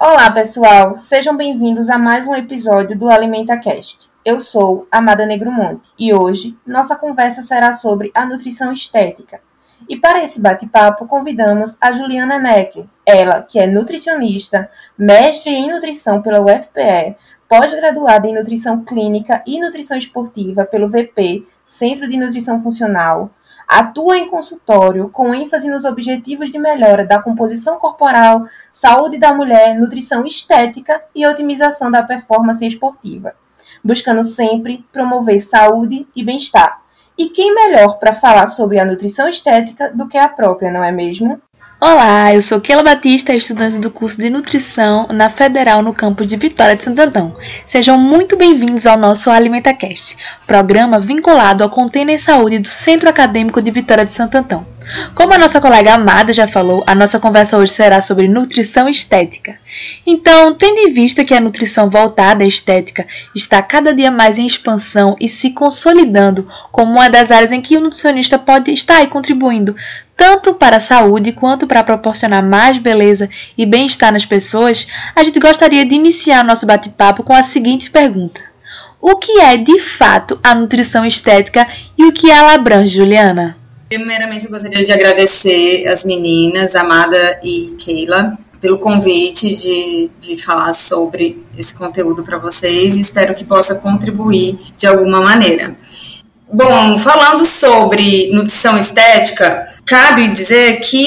Olá, pessoal! Sejam bem-vindos a mais um episódio do Alimenta Cast. Eu sou Amada Negromonte e hoje nossa conversa será sobre a nutrição estética. E para esse bate-papo convidamos a Juliana Necker, ela que é nutricionista, mestre em nutrição pela UFPE, pós-graduada em nutrição clínica e nutrição esportiva pelo VP, Centro de Nutrição Funcional, Atua em consultório com ênfase nos objetivos de melhora da composição corporal, saúde da mulher, nutrição estética e otimização da performance esportiva, buscando sempre promover saúde e bem-estar. E quem melhor para falar sobre a nutrição estética do que a própria, não é mesmo? Olá, eu sou Keila Batista, estudante do curso de Nutrição na Federal no campus de Vitória de Santo. Sejam muito bem-vindos ao nosso AlimentaCast, programa vinculado ao Container Saúde do Centro Acadêmico de Vitória de Santo. Como a nossa colega Amada já falou, a nossa conversa hoje será sobre nutrição estética. Então, tendo em vista que a nutrição voltada à estética está cada dia mais em expansão e se consolidando como uma das áreas em que o nutricionista pode estar contribuindo tanto para a saúde quanto para proporcionar mais beleza e bem-estar nas pessoas, a gente gostaria de iniciar nosso bate-papo com a seguinte pergunta: O que é de fato a nutrição estética e o que ela abrange, Juliana? Primeiramente, eu gostaria de agradecer as meninas, Amada e Keila, pelo convite de, de falar sobre esse conteúdo para vocês e espero que possa contribuir de alguma maneira. Bom, falando sobre nutrição estética, cabe dizer que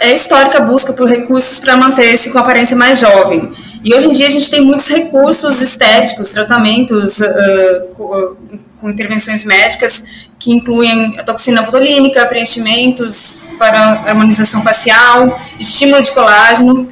é histórica busca por recursos para manter-se com aparência mais jovem. E hoje em dia a gente tem muitos recursos estéticos, tratamentos uh, com, com, intervenções médicas que incluem a toxina botulínica, preenchimentos para harmonização facial, estímulo de colágeno.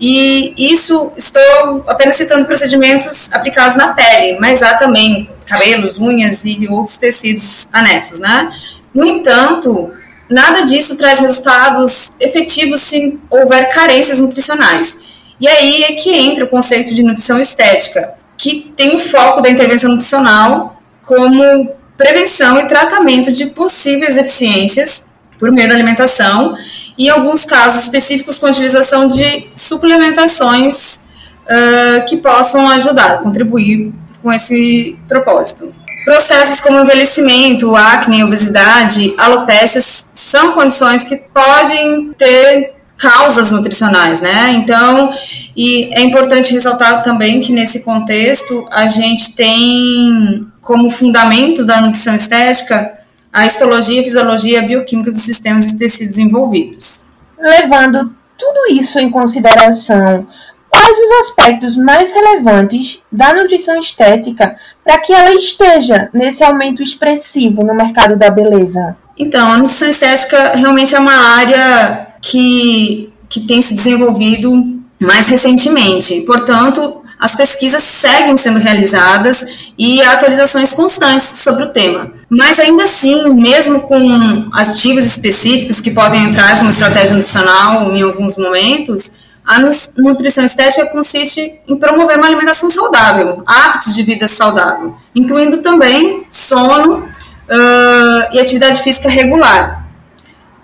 E isso estou apenas citando procedimentos aplicados na pele, mas há também cabelos, unhas e outros tecidos anexos, né? No entanto, nada disso traz resultados efetivos se houver carências nutricionais. E aí é que entra o conceito de nutrição estética, que tem o foco da intervenção nutricional como prevenção e tratamento de possíveis deficiências por meio da alimentação e, alguns casos específicos, com a utilização de suplementações uh, que possam ajudar, contribuir com esse propósito. Processos como envelhecimento, acne, obesidade, alopécias são condições que podem ter causas nutricionais, né? Então, e é importante ressaltar também que nesse contexto a gente tem como fundamento da nutrição estética a histologia, fisiologia e a bioquímica dos sistemas e tecidos envolvidos. Levando tudo isso em consideração, quais os aspectos mais relevantes da nutrição estética para que ela esteja nesse aumento expressivo no mercado da beleza? Então, a nutrição estética realmente é uma área que, que tem se desenvolvido mais recentemente. Portanto, as pesquisas seguem sendo realizadas e há atualizações constantes sobre o tema. Mas ainda assim, mesmo com ativos específicos que podem entrar como estratégia nutricional em alguns momentos, a nutrição estética consiste em promover uma alimentação saudável, hábitos de vida saudável, incluindo também sono uh, e atividade física regular.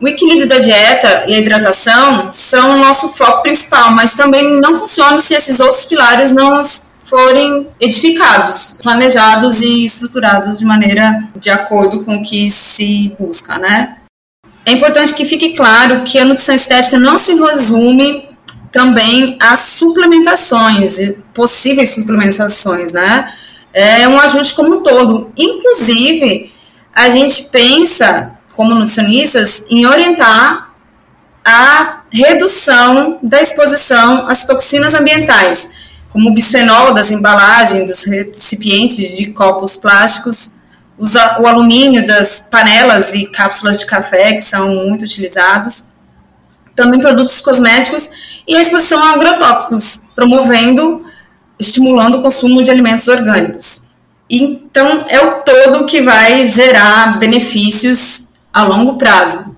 O equilíbrio da dieta e a hidratação são o nosso foco principal, mas também não funcionam se esses outros pilares não forem edificados, planejados e estruturados de maneira de acordo com o que se busca, né? É importante que fique claro que a nutrição estética não se resume também as suplementações, possíveis suplementações, né? É um ajuste como um todo. Inclusive, a gente pensa, como nutricionistas, em orientar a redução da exposição às toxinas ambientais, como o bisfenol das embalagens, dos recipientes de copos plásticos o alumínio das panelas e cápsulas de café, que são muito utilizados, também produtos cosméticos e a exposição a agrotóxicos, promovendo, estimulando o consumo de alimentos orgânicos. Então, é o todo que vai gerar benefícios a longo prazo.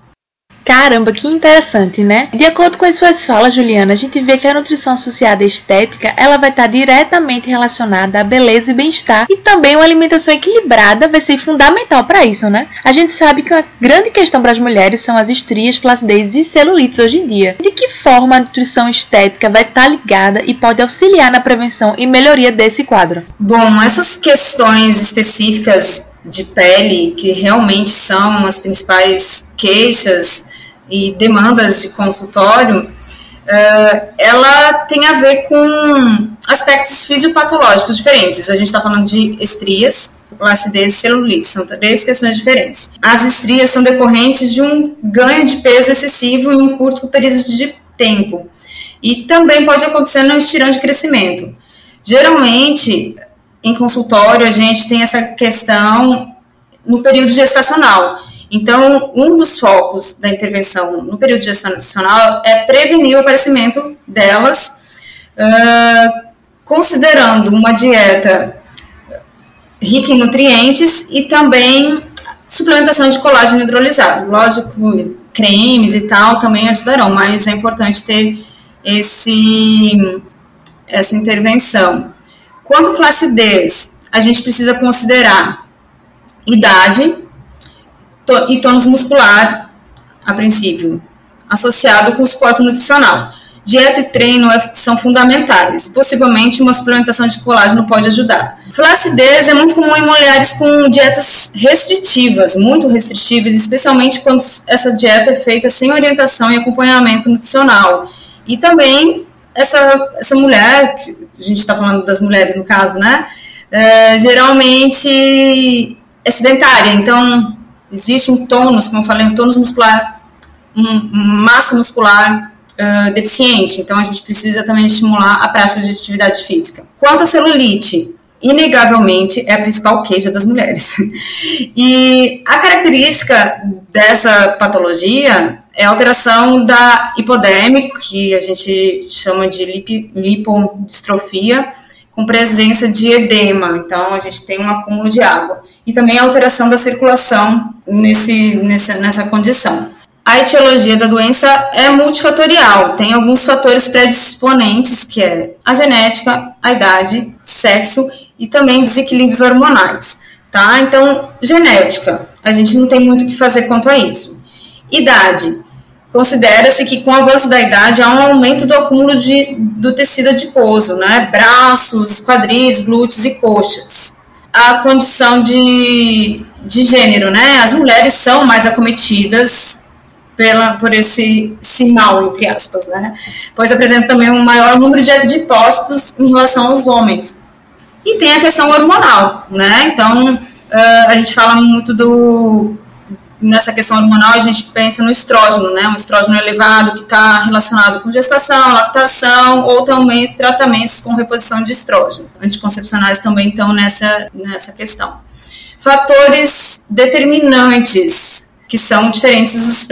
Caramba, que interessante, né? De acordo com as suas falas, Juliana, a gente vê que a nutrição associada à estética, ela vai estar diretamente relacionada à beleza e bem-estar e também uma alimentação equilibrada vai ser fundamental para isso, né? A gente sabe que uma grande questão para as mulheres são as estrias, flacidez e celulites hoje em dia. De que forma a nutrição estética vai estar ligada e pode auxiliar na prevenção e melhoria desse quadro? Bom, essas questões específicas de pele, que realmente são as principais queixas e demandas de consultório, uh, ela tem a ver com aspectos fisiopatológicos diferentes. A gente está falando de estrias, flacidez e celulite, são três questões diferentes. As estrias são decorrentes de um ganho de peso excessivo em um curto período de tempo. E também pode acontecer no estirão de crescimento. Geralmente, em consultório, a gente tem essa questão no período gestacional. Então, um dos focos da intervenção no período gestacional é prevenir o aparecimento delas, uh, considerando uma dieta rica em nutrientes e também suplementação de colágeno hidrolisado. Lógico, cremes e tal também ajudarão, mas é importante ter esse, essa intervenção. Quanto flacidez, a gente precisa considerar idade, e tônus muscular, a princípio, associado com o suporte nutricional. Dieta e treino é, são fundamentais. Possivelmente, uma suplementação de colágeno pode ajudar. Flacidez é muito comum em mulheres com dietas restritivas, muito restritivas, especialmente quando essa dieta é feita sem orientação e acompanhamento nutricional. E também, essa, essa mulher, a gente está falando das mulheres no caso, né? É, geralmente é sedentária, então existe um tônus, como eu falei, um tônus muscular, um, massa muscular uh, deficiente. Então, a gente precisa também estimular a prática de atividade física. Quanto à celulite, inegavelmente é a principal queixa das mulheres. E a característica dessa patologia é alteração da hipoderme, que a gente chama de lip, lipodistrofia, com presença de edema, então a gente tem um acúmulo de água. E também a alteração da circulação nesse, nessa, nessa condição. A etiologia da doença é multifatorial, tem alguns fatores predisponentes, que é a genética, a idade, sexo e também desequilíbrios hormonais, tá? Então, genética, a gente não tem muito o que fazer quanto a isso. Idade, Considera-se que com o avanço da idade há um aumento do acúmulo de, do tecido adiposo, né? braços, quadris, glúteos e coxas. A condição de, de gênero, né? As mulheres são mais acometidas pela, por esse sinal, entre aspas, né? Pois apresenta também um maior número de adipócitos em relação aos homens. E tem a questão hormonal, né? Então, uh, a gente fala muito do nessa questão hormonal, a gente pensa no estrógeno, né? Um estrógeno elevado que está relacionado com gestação, lactação ou também tratamentos com reposição de estrógeno. Anticoncepcionais também estão nessa, nessa questão. Fatores determinantes que são diferentes dos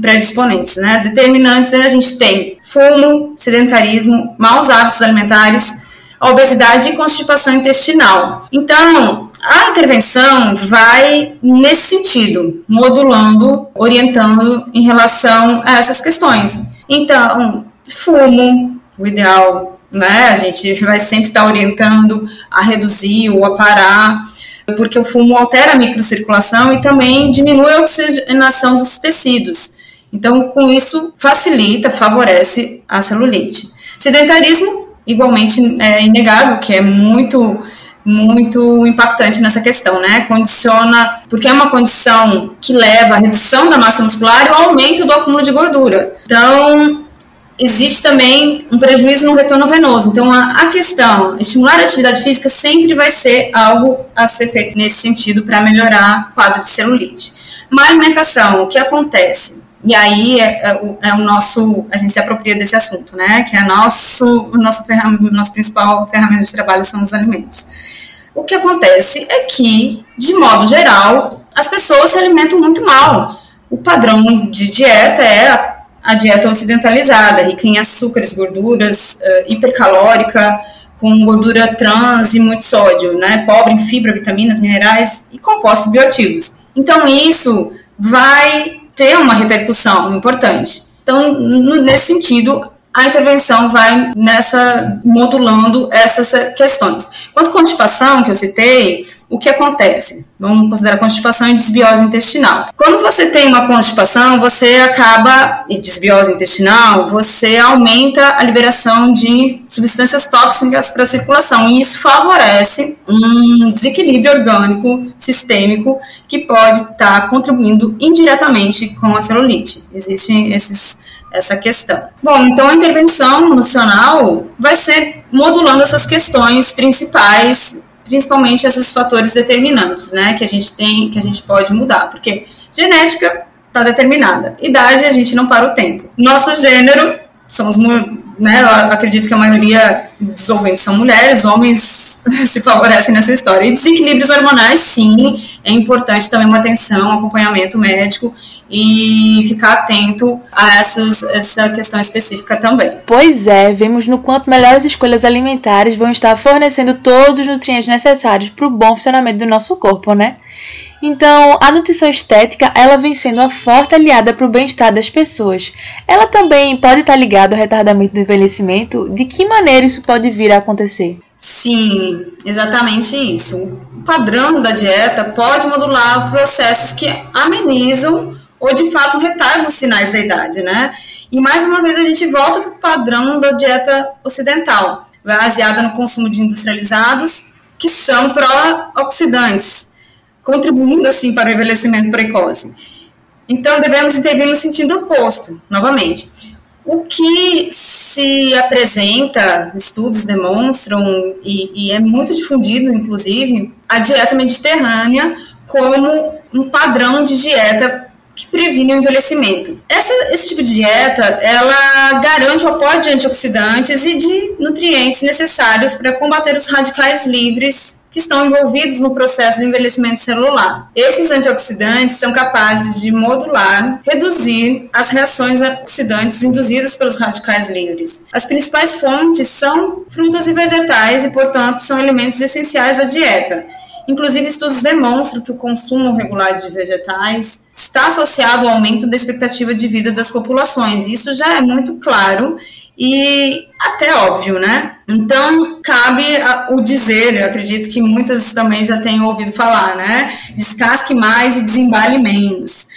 predisponentes, né? Determinantes a gente tem fumo, sedentarismo, maus hábitos alimentares, obesidade e constipação intestinal. Então, a intervenção vai nesse sentido, modulando, orientando em relação a essas questões. Então, fumo, o ideal, né? A gente vai sempre estar orientando a reduzir ou a parar, porque o fumo altera a microcirculação e também diminui a oxigenação dos tecidos. Então, com isso, facilita, favorece a celulite. Sedentarismo, igualmente, é inegável, que é muito muito impactante nessa questão, né? Condiciona, porque é uma condição que leva à redução da massa muscular e ao aumento do acúmulo de gordura. Então, existe também um prejuízo no retorno venoso. Então, a, a questão, estimular a atividade física sempre vai ser algo a ser feito nesse sentido para melhorar o quadro de celulite. Má alimentação, o que acontece? E aí é, é, é, o nosso, a gente se apropria desse assunto, né? Que é nosso, nossa ferramenta, nossa principal ferramenta de trabalho são os alimentos. o que acontece é que, de modo geral, as pessoas se alimentam muito mal. O padrão de dieta é a, a dieta ocidentalizada, rica em açúcares, gorduras, uh, hipercalórica, com gordura trans e muito sódio, né? Pobre em fibra, vitaminas, minerais e compostos bioativos. Então, isso vai ter uma repercussão importante. Então, nesse sentido, a intervenção vai nessa modulando essas questões. Quanto à constipação que eu citei, o que acontece? Vamos considerar constipação e desbiose intestinal. Quando você tem uma constipação, você acaba, e desbiose intestinal, você aumenta a liberação de substâncias tóxicas para a circulação, e isso favorece um desequilíbrio orgânico sistêmico que pode estar contribuindo indiretamente com a celulite. Existem esses essa questão. Bom, então a intervenção nutricional vai ser modulando essas questões principais, principalmente esses fatores determinantes, né, que a gente tem, que a gente pode mudar, porque genética está determinada, idade a gente não para o tempo. Nosso gênero somos né, acredito que a maioria dos ouvintes são mulheres, homens se favorecem nessa história. E desequilíbrios hormonais, sim, é importante também uma atenção, um acompanhamento médico e ficar atento a essas, essa questão específica também. Pois é, vemos no quanto melhores escolhas alimentares vão estar fornecendo todos os nutrientes necessários para o bom funcionamento do nosso corpo, né? Então, a nutrição estética, ela vem sendo uma forte aliada para o bem-estar das pessoas. Ela também pode estar ligada ao retardamento do envelhecimento. De que maneira isso pode vir a acontecer? Sim, exatamente isso. O padrão da dieta pode modular processos que amenizam ou de fato retardam os sinais da idade, né? E mais uma vez a gente volta para o padrão da dieta ocidental, baseada no consumo de industrializados que são pró-oxidantes contribuindo assim para o envelhecimento precoce. Então devemos intervir no sentido oposto, novamente. O que se apresenta, estudos demonstram, e, e é muito difundido, inclusive, a dieta mediterrânea como um padrão de dieta que previne o envelhecimento. Essa, esse tipo de dieta, ela garante o aporte de antioxidantes e de nutrientes necessários para combater os radicais livres que estão envolvidos no processo de envelhecimento celular. Esses antioxidantes são capazes de modular, reduzir as reações oxidantes induzidas pelos radicais livres. As principais fontes são frutas e vegetais e, portanto, são elementos essenciais da dieta. Inclusive, estudos demonstram que o consumo regular de vegetais está associado ao aumento da expectativa de vida das populações. Isso já é muito claro e até óbvio, né? Então, cabe o dizer, eu acredito que muitas também já tenham ouvido falar, né? Descasque mais e desembale menos.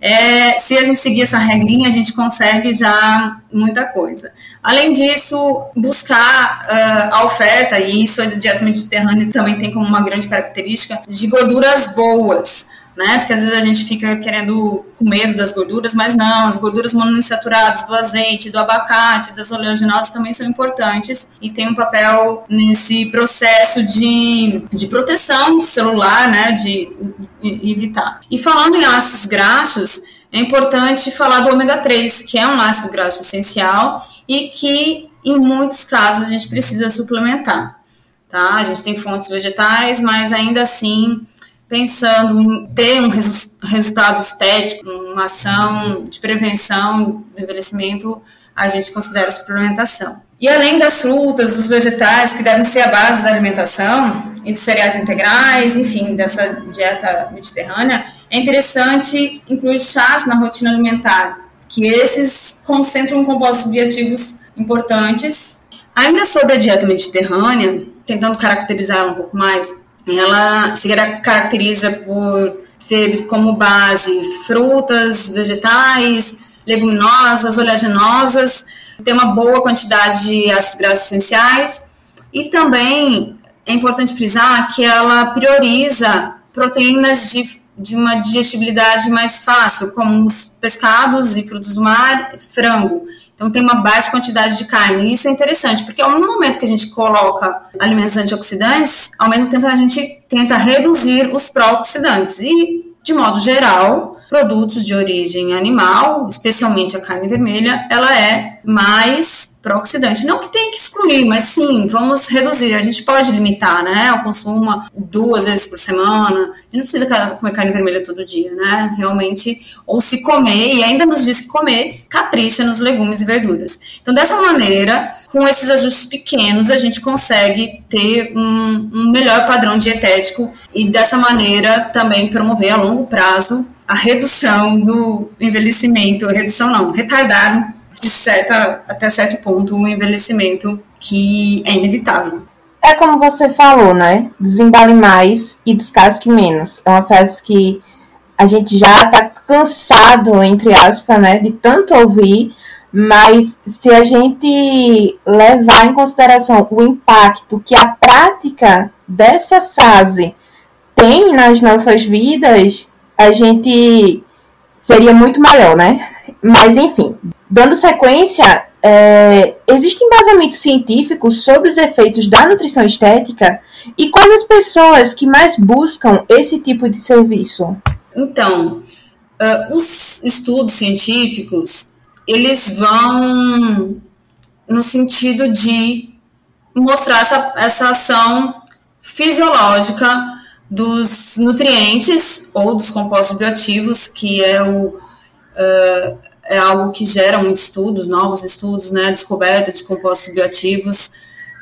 É, se a gente seguir essa regrinha, a gente consegue já muita coisa. Além disso, buscar uh, a oferta, e isso a dieta mediterrânea também tem como uma grande característica, de gorduras boas né? Porque às vezes a gente fica querendo com medo das gorduras, mas não, as gorduras monoinsaturadas do azeite, do abacate, das oleaginosas também são importantes e tem um papel nesse processo de, de proteção celular, né? De, evitar. E falando em ácidos graxos, é importante falar do ômega 3, que é um ácido graxo essencial e que em muitos casos a gente precisa suplementar. Tá? A gente tem fontes vegetais, mas ainda assim pensando em ter um resu resultado estético, uma ação de prevenção do envelhecimento, a gente considera suplementação. E além das frutas, dos vegetais, que devem ser a base da alimentação, e dos cereais integrais, enfim, dessa dieta mediterrânea, é interessante incluir chás na rotina alimentar, que esses concentram compostos bioativos importantes. Ainda sobre a dieta mediterrânea, tentando caracterizá-la um pouco mais, ela se caracteriza por ter como base frutas, vegetais, leguminosas, oleaginosas, tem uma boa quantidade de ácidos graxos essenciais. E também é importante frisar que ela prioriza proteínas de, de uma digestibilidade mais fácil, como os pescados e frutos do mar, frango. Então tem uma baixa quantidade de carne. E isso é interessante, porque ao momento que a gente coloca alimentos antioxidantes, ao mesmo tempo a gente tenta reduzir os pró-oxidantes. E, de modo geral, produtos de origem animal, especialmente a carne vermelha, ela é mais pró-oxidante. Não que tenha que excluir, mas sim, vamos reduzir. A gente pode limitar, né, o consumo duas vezes por semana. Gente não precisa comer carne vermelha todo dia, né? Realmente, ou se comer, e ainda nos diz que comer, capricha nos legumes e verduras. Então, dessa maneira, com esses ajustes pequenos, a gente consegue ter um, um melhor padrão dietético e dessa maneira também promover a longo prazo a redução do envelhecimento, redução não, retardar de certa, até certo ponto o envelhecimento que é inevitável. É como você falou, né? Desembale mais e descasque menos. É uma frase que a gente já tá cansado, entre aspas, né, de tanto ouvir, mas se a gente levar em consideração o impacto que a prática dessa frase tem nas nossas vidas, a gente seria muito melhor, né? Mas enfim, Dando sequência, é, existe embasamento científico sobre os efeitos da nutrição estética e quais as pessoas que mais buscam esse tipo de serviço? Então, uh, os estudos científicos, eles vão no sentido de mostrar essa, essa ação fisiológica dos nutrientes ou dos compostos bioativos, que é o... Uh, é algo que gera muitos estudos, novos estudos, né, descoberta de compostos bioativos,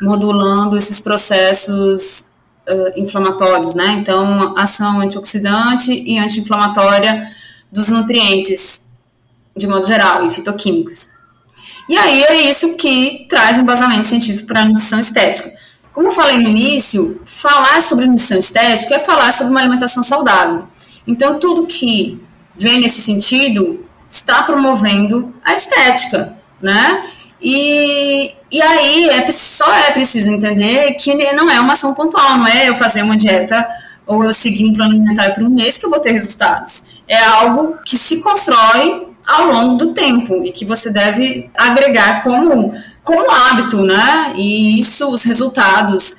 modulando esses processos uh, inflamatórios, né, então ação antioxidante e anti-inflamatória dos nutrientes, de modo geral, e fitoquímicos. E aí é isso que traz embasamento científico para a nutrição estética. Como eu falei no início, falar sobre nutrição estética é falar sobre uma alimentação saudável. Então, tudo que vem nesse sentido está promovendo a estética, né? E, e aí é, só é preciso entender que não é uma ação pontual, não é eu fazer uma dieta ou eu seguir um plano alimentar por um mês que eu vou ter resultados. É algo que se constrói ao longo do tempo e que você deve agregar como, como hábito, né? E isso, os resultados,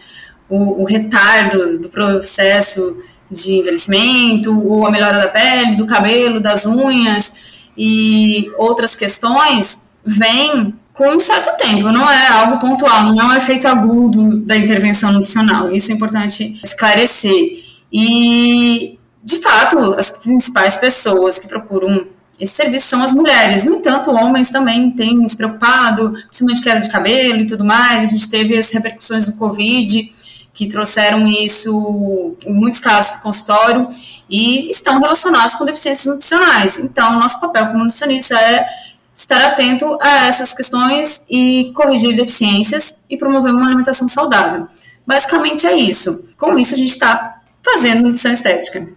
o, o retardo do processo de envelhecimento, ou a melhora da pele, do cabelo, das unhas, e outras questões vêm com um certo tempo, não é algo pontual, não é um efeito agudo da intervenção nutricional. Isso é importante esclarecer. E, de fato, as principais pessoas que procuram esse serviço são as mulheres. No entanto, homens também têm se preocupado, principalmente queda de cabelo e tudo mais. A gente teve as repercussões do Covid que trouxeram isso, em muitos casos, para o consultório e estão relacionados com deficiências nutricionais. Então, nosso papel como nutricionista é estar atento a essas questões e corrigir deficiências e promover uma alimentação saudável. Basicamente é isso. Com isso, a gente está fazendo nutrição estética.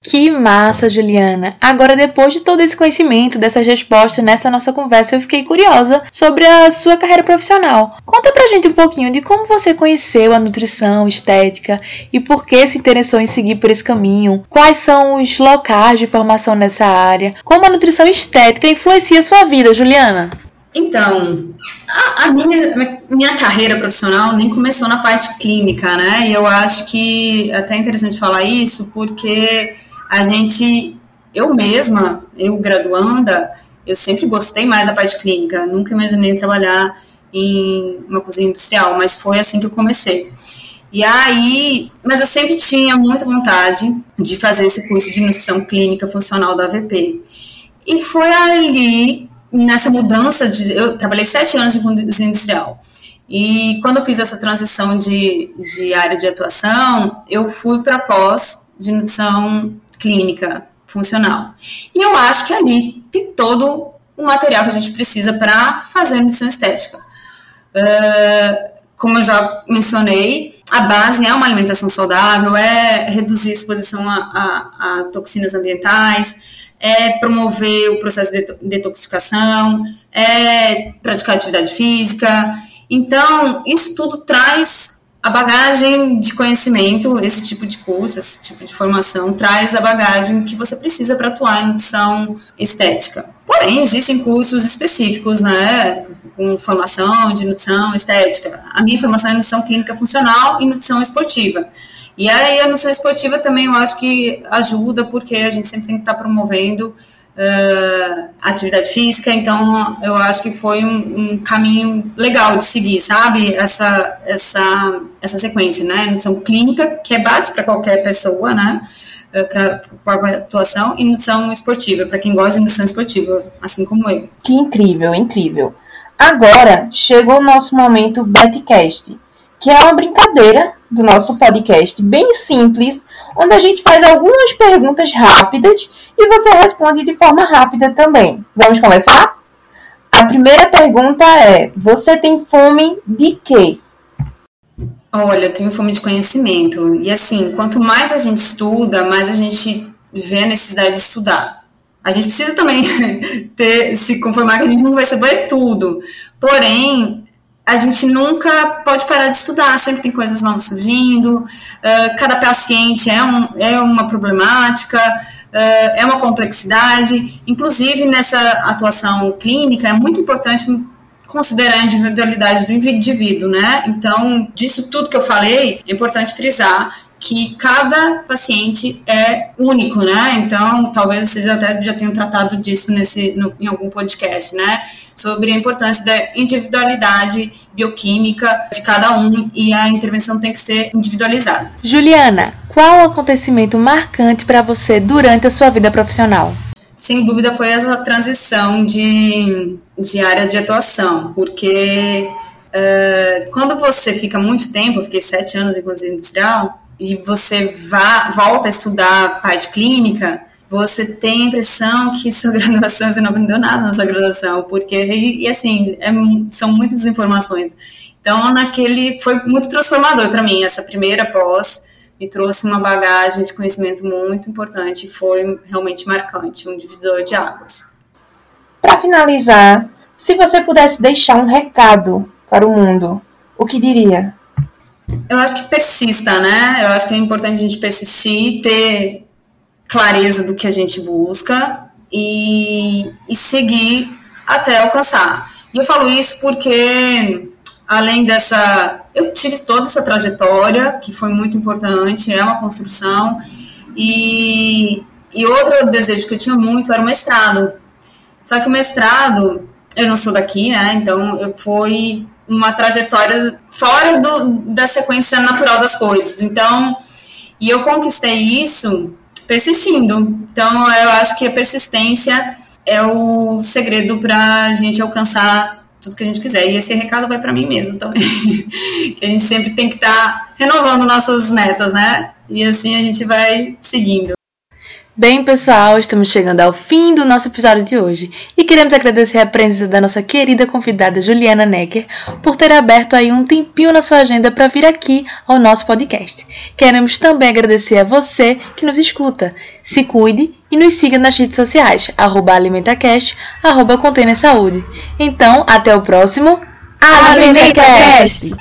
Que massa, Juliana! Agora, depois de todo esse conhecimento, dessas respostas nessa nossa conversa, eu fiquei curiosa sobre a sua carreira profissional. Conta pra gente um pouquinho de como você conheceu a nutrição estética e por que se interessou em seguir por esse caminho. Quais são os locais de formação nessa área? Como a nutrição estética influencia a sua vida, Juliana? Então, a, a minha, minha carreira profissional nem começou na parte clínica, né? E eu acho que é até interessante falar isso, porque a gente, eu mesma, eu graduanda, eu sempre gostei mais da parte clínica, nunca imaginei trabalhar em uma cozinha industrial, mas foi assim que eu comecei. E aí, mas eu sempre tinha muita vontade de fazer esse curso de nutrição clínica funcional da AVP. E foi ali, nessa mudança de. Eu trabalhei sete anos em cozinha industrial. E quando eu fiz essa transição de, de área de atuação, eu fui para pós de nutrição clínica funcional. E eu acho que ali tem todo o material que a gente precisa para fazer nutrição estética. Uh, como eu já mencionei, a base é uma alimentação saudável, é reduzir a exposição a, a, a toxinas ambientais, é promover o processo de detoxificação, é praticar atividade física. Então, isso tudo traz a bagagem de conhecimento, esse tipo de curso, esse tipo de formação, traz a bagagem que você precisa para atuar em nutrição estética. Porém, existem cursos específicos, né, com formação de nutrição estética. A minha formação é nutrição clínica funcional e nutrição esportiva. E aí a nutrição esportiva também eu acho que ajuda, porque a gente sempre tem que estar tá promovendo uh, atividade física, então eu acho que foi um, um, caminho legal de seguir, sabe? Essa, essa, essa sequência, né? Nutrição clínica, que é base para qualquer pessoa, né? Uh, para qualquer atuação, e nutrição esportiva, para quem gosta de nutrição esportiva, assim como eu. Que incrível, incrível. Agora chegou o nosso momento Betcast, que é uma brincadeira do nosso podcast bem simples, onde a gente faz algumas perguntas rápidas e você responde de forma rápida também. Vamos começar? A primeira pergunta é: você tem fome de quê? Olha, eu tenho fome de conhecimento. E assim, quanto mais a gente estuda, mais a gente vê a necessidade de estudar. A gente precisa também ter, se conformar que a gente não vai saber tudo. Porém, a gente nunca pode parar de estudar, sempre tem coisas novas surgindo, uh, cada paciente é, um, é uma problemática, uh, é uma complexidade. Inclusive, nessa atuação clínica, é muito importante considerar a individualidade do indivíduo, né? Então, disso tudo que eu falei, é importante frisar que cada paciente é único, né? Então, talvez vocês até já tenham tratado disso nesse, no, em algum podcast, né? Sobre a importância da individualidade bioquímica de cada um e a intervenção tem que ser individualizada. Juliana, qual o acontecimento marcante para você durante a sua vida profissional? Sem dúvida foi essa transição de, de área de atuação, porque uh, quando você fica muito tempo, eu fiquei sete anos em cozinha industrial, e você vá, volta a estudar a parte clínica, você tem a impressão que sua graduação, você não aprendeu nada na sua graduação, porque, e, e assim, é, são muitas informações. Então, naquele, foi muito transformador para mim, essa primeira pós, me trouxe uma bagagem de conhecimento muito importante, foi realmente marcante, um divisor de águas. Para finalizar, se você pudesse deixar um recado para o mundo, o que diria? Eu acho que persista, né? Eu acho que é importante a gente persistir, ter clareza do que a gente busca e, e seguir até alcançar. E eu falo isso porque, além dessa. Eu tive toda essa trajetória, que foi muito importante, é uma construção, e, e outro desejo que eu tinha muito era o mestrado. Só que o mestrado, eu não sou daqui, né? Então eu fui uma trajetória fora do, da sequência natural das coisas. Então, e eu conquistei isso persistindo. Então, eu acho que a persistência é o segredo para a gente alcançar tudo que a gente quiser. E esse recado vai para mim mesmo também. que a gente sempre tem que estar tá renovando nossas metas, né? E assim a gente vai seguindo. Bem, pessoal, estamos chegando ao fim do nosso episódio de hoje e queremos agradecer a presença da nossa querida convidada Juliana Necker por ter aberto aí um tempinho na sua agenda para vir aqui ao nosso podcast. Queremos também agradecer a você que nos escuta. Se cuide e nos siga nas redes sociais, arroba AlimentaCast, arroba Container Saúde. Então, até o próximo AlimentaCast!